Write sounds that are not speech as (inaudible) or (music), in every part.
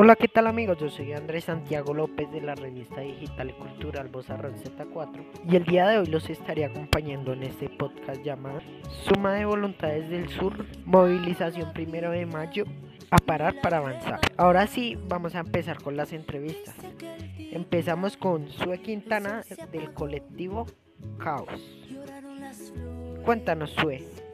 Hola, ¿qué tal amigos? Yo soy Andrés Santiago López de la revista digital y cultural Bozarrón Z4 y el día de hoy los estaré acompañando en este podcast llamado Suma de Voluntades del Sur, Movilización Primero de Mayo, a parar para avanzar. Ahora sí, vamos a empezar con las entrevistas. Empezamos con Sue Quintana del colectivo Caos. Cuéntanos, Sue.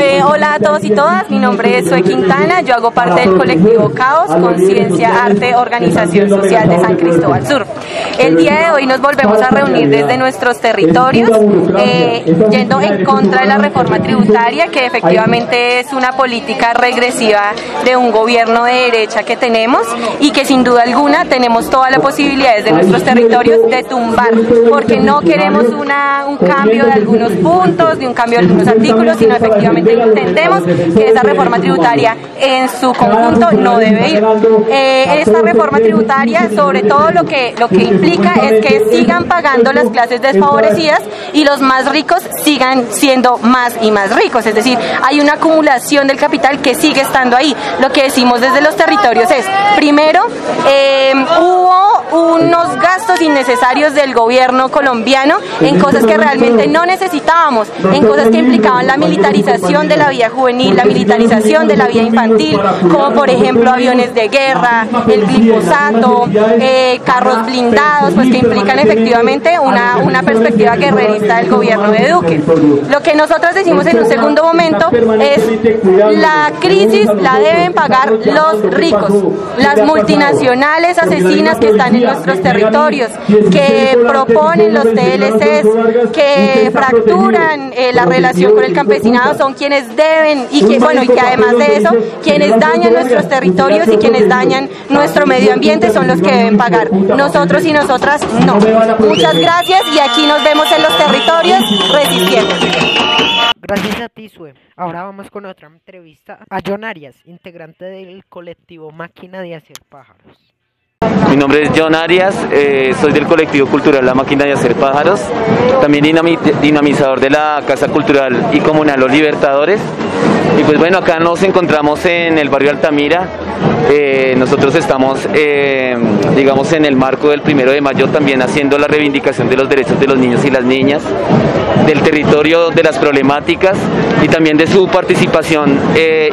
Eh, hola a todos y todas, mi nombre es Sue Quintana, yo hago parte del colectivo Caos, Conciencia, Arte, Organización Social de San Cristóbal Sur. El día de hoy nos volvemos a reunir desde nuestros territorios, eh, yendo en contra de la reforma tributaria, que efectivamente es una política regresiva de un gobierno de derecha que tenemos y que sin duda alguna tenemos todas las posibilidades de nuestros territorios de tumbar, porque no queremos una, un cambio de algunos puntos, de un cambio de algunos artículos, sino efectivamente entendemos que esa reforma tributaria en su conjunto no debe ir. Eh, esta reforma tributaria, sobre todo lo que, lo que implica es que sigan pagando las clases desfavorecidas y los más ricos sigan siendo más y más ricos. Es decir, hay una acumulación del capital que sigue estando ahí. Lo que decimos desde los territorios es, primero, eh, hubo unos innecesarios del gobierno colombiano en cosas que realmente no necesitábamos, en cosas que implicaban la militarización de la vida juvenil, la militarización de la vida infantil, como por ejemplo aviones de guerra, el glifosato, eh, carros blindados, pues que implican efectivamente una, una perspectiva guerrerista del gobierno de Duque. Lo que nosotros decimos en un segundo momento es la crisis la deben pagar los ricos, las multinacionales asesinas que están en nuestros territorios, que proponen los TLCs, que fracturan eh, la relación con el campesinado, son quienes deben y que bueno y que además de eso, quienes dañan nuestros territorios y quienes dañan nuestro medio ambiente son los que deben pagar. Nosotros y nosotras no. Muchas gracias y aquí nos vemos en los territorios resistiendo. Gracias a ti, Sue. Ahora vamos con otra entrevista a John Arias, integrante del colectivo Máquina de Hacer Pájaros. Mi nombre es John Arias, eh, soy del colectivo cultural La Máquina de Hacer Pájaros, también dinamizador de la Casa Cultural y Comunal Los Libertadores. Y pues bueno, acá nos encontramos en el barrio Altamira. Eh, nosotros estamos, eh, digamos, en el marco del primero de mayo también haciendo la reivindicación de los derechos de los niños y las niñas, del territorio, de las problemáticas y también de su participación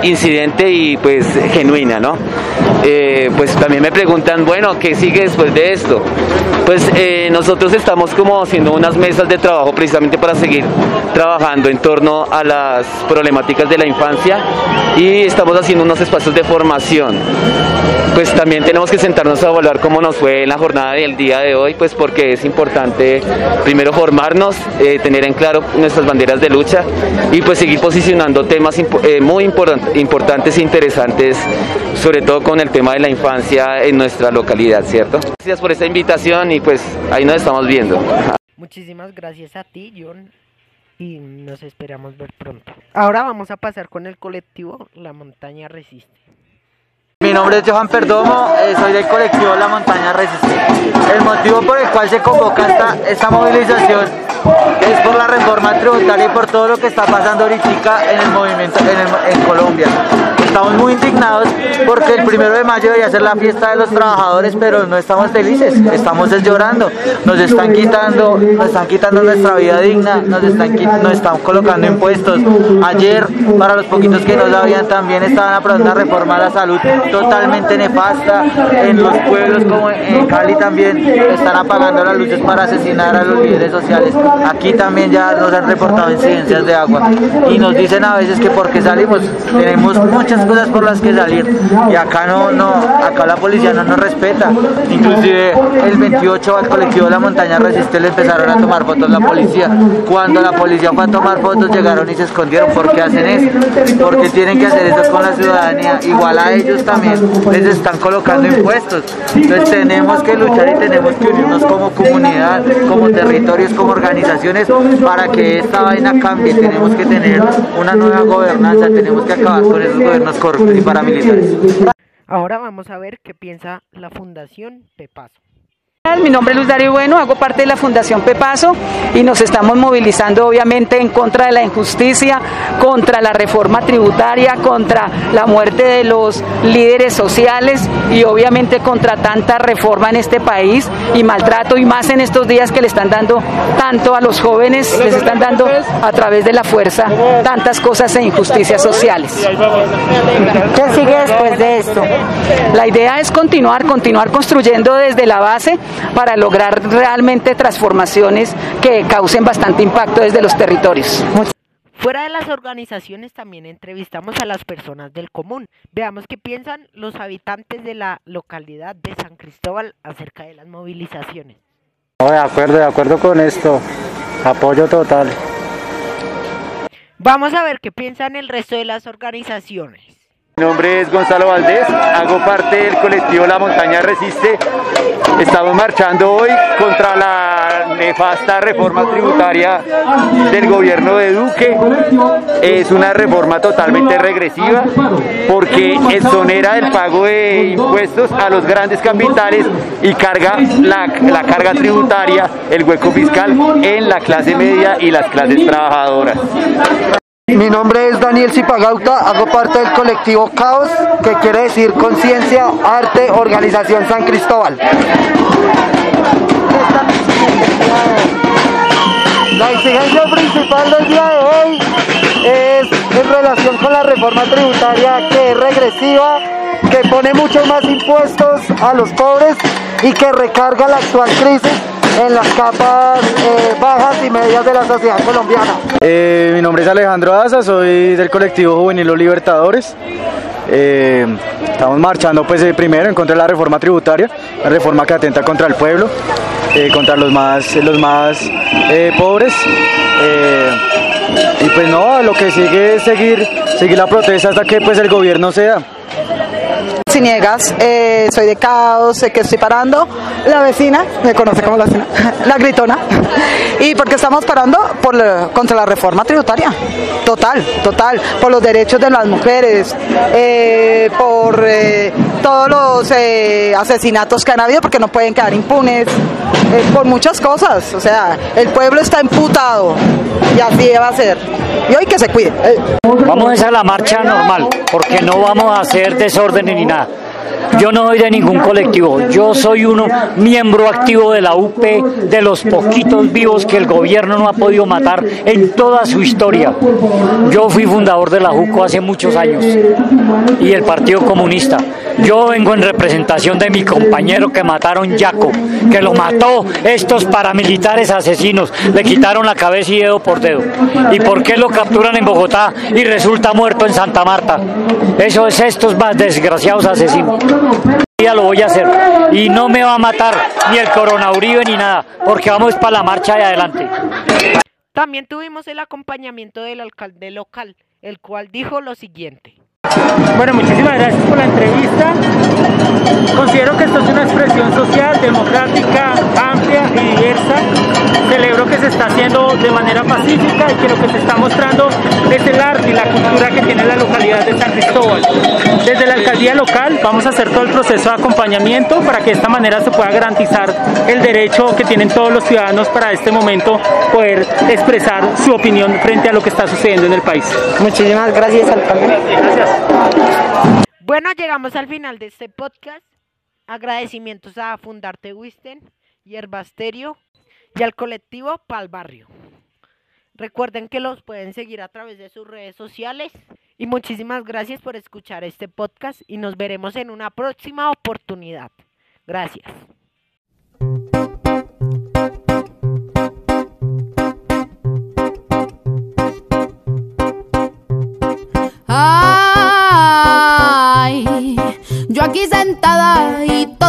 incidente y pues genuina, ¿no? Pues también me preguntan, bueno, ¿qué sigue después de esto? Pues eh, nosotros estamos como haciendo unas mesas de trabajo precisamente para seguir trabajando en torno a las problemáticas de la infancia y estamos haciendo unos espacios de formación. Pues también tenemos que sentarnos a evaluar cómo nos fue en la jornada del día de hoy, pues porque es importante primero formarnos, eh, tener en claro nuestras banderas de lucha y pues seguir posicionando temas eh, muy importantes e interesantes, sobre todo con el tema de la infancia en nuestra localidad, ¿cierto? Gracias por esta invitación y pues ahí nos estamos viendo. Muchísimas gracias a ti, John, y nos esperamos ver pronto. Ahora vamos a pasar con el colectivo La Montaña Resiste. Mi nombre es Johan Perdomo, eh, soy del colectivo La Montaña Resiste. El motivo por el cual se convoca esta, esta movilización es por la reforma tributaria y por todo lo que está pasando ahorita en el movimiento en, en Colombia. Estamos muy indignados porque el primero de mayo debería ser la fiesta de los trabajadores, pero no estamos felices, estamos llorando. Nos están quitando, nos están quitando nuestra vida digna, nos están, nos están colocando impuestos. Ayer, para los poquitos que no sabían, también estaban aprobando una reforma la salud totalmente nefasta. En los pueblos como en Cali también están apagando las luces para asesinar a los líderes sociales. Aquí también ya nos han reportado incidencias de agua y nos dicen a veces que porque salimos tenemos muchas cosas por las que salir y acá no, no, acá la policía no nos respeta. Inclusive el 28 al colectivo de la montaña resiste le empezaron a tomar fotos la policía. Cuando la policía fue a tomar fotos llegaron y se escondieron. ¿Por qué hacen eso? Porque tienen que hacer eso con la ciudadanía. Igual a ellos también les están colocando impuestos. Entonces tenemos que luchar y tenemos que unirnos como comunidad, como territorios, como organizaciones para que esta vaina cambie. Tenemos que tener una nueva gobernanza, tenemos que acabar con esos gobiernos corruptos y paramilitares. Ahora vamos a ver qué piensa la Fundación Pepaso. Mi nombre es Luz Darío Bueno, hago parte de la Fundación Pepaso y nos estamos movilizando obviamente en contra de la injusticia, contra la reforma tributaria, contra la muerte de los líderes sociales y obviamente contra tanta reforma en este país y maltrato y más en estos días que le están dando tanto a los jóvenes, les están dando a través de la fuerza tantas cosas e injusticias sociales. ¿Qué sigue después de esto? La idea es continuar, continuar construyendo desde la base para lograr realmente transformaciones que causen bastante impacto desde los territorios. Fuera de las organizaciones también entrevistamos a las personas del común. Veamos qué piensan los habitantes de la localidad de San Cristóbal acerca de las movilizaciones. de acuerdo, de acuerdo con esto. Apoyo total. Vamos a ver qué piensan el resto de las organizaciones. Mi nombre es Gonzalo Valdés, hago parte del colectivo La Montaña Resiste. Estamos marchando hoy contra la nefasta reforma tributaria del gobierno de Duque. Es una reforma totalmente regresiva porque exonera el pago de impuestos a los grandes capitales y carga la, la carga tributaria, el hueco fiscal en la clase media y las clases trabajadoras. Mi nombre es Daniel Zipagauta, hago parte del colectivo Caos, que quiere decir Conciencia, Arte, Organización San Cristóbal. La exigencia principal del día de hoy es en relación con la reforma tributaria que es regresiva, que pone muchos más impuestos a los pobres y que recarga la actual crisis en las capas eh, bajas y medias de la sociedad colombiana. Eh, mi nombre es Alejandro Asa, soy del colectivo Juvenil Los Libertadores. Eh, estamos marchando pues primero en contra de la reforma tributaria, la reforma que atenta contra el pueblo, contra los más, los más pobres. y pues no, lo que sigue es seguir, seguir la protesta hasta que pues el gobierno sea. Ciniegas, eh, soy de Caos, sé que estoy parando. La vecina, me conoce como la vecina, (laughs) la gritona. Y porque estamos parando por contra la reforma tributaria. Total, total. Por los derechos de las mujeres, eh, por eh, todos los asesinatos que han habido, porque no pueden quedar impunes, por muchas cosas. O sea, el pueblo está imputado y así va a ser. Y hoy que se cuide. Vamos a hacer la marcha normal, porque no vamos a hacer desorden ni nada. Yo no soy de ningún colectivo, yo soy uno miembro activo de la UP, de los poquitos vivos que el gobierno no ha podido matar en toda su historia. Yo fui fundador de la JUCO hace muchos años y el Partido Comunista. Yo vengo en representación de mi compañero que mataron Yaco, que lo mató estos paramilitares asesinos, le quitaron la cabeza y dedo por dedo. ¿Y por qué lo capturan en Bogotá y resulta muerto en Santa Marta? Eso es estos más desgraciados asesinos. Ya lo voy a hacer y no me va a matar ni el coronavirus ni nada, porque vamos para la marcha de adelante. También tuvimos el acompañamiento del alcalde local, el cual dijo lo siguiente. Bueno, muchísimas gracias por la entrevista. Considero que esto es una expresión social, democrática, amplia y diversa. Celebro que se está haciendo de manera pacífica y que lo que se está mostrando es el arte y la cultura que tiene la localidad de San Cristóbal. Desde la alcaldía local vamos a hacer todo el proceso de acompañamiento para que de esta manera se pueda garantizar el derecho que tienen todos los ciudadanos para este momento poder expresar su opinión frente a lo que está sucediendo en el país. Muchísimas gracias, alcalde. Gracias. Bueno, llegamos al final de este podcast. Agradecimientos a Fundarte Wisten, Hierbasterio y al colectivo Pal Barrio. Recuerden que los pueden seguir a través de sus redes sociales. Y muchísimas gracias por escuchar este podcast y nos veremos en una próxima oportunidad. Gracias.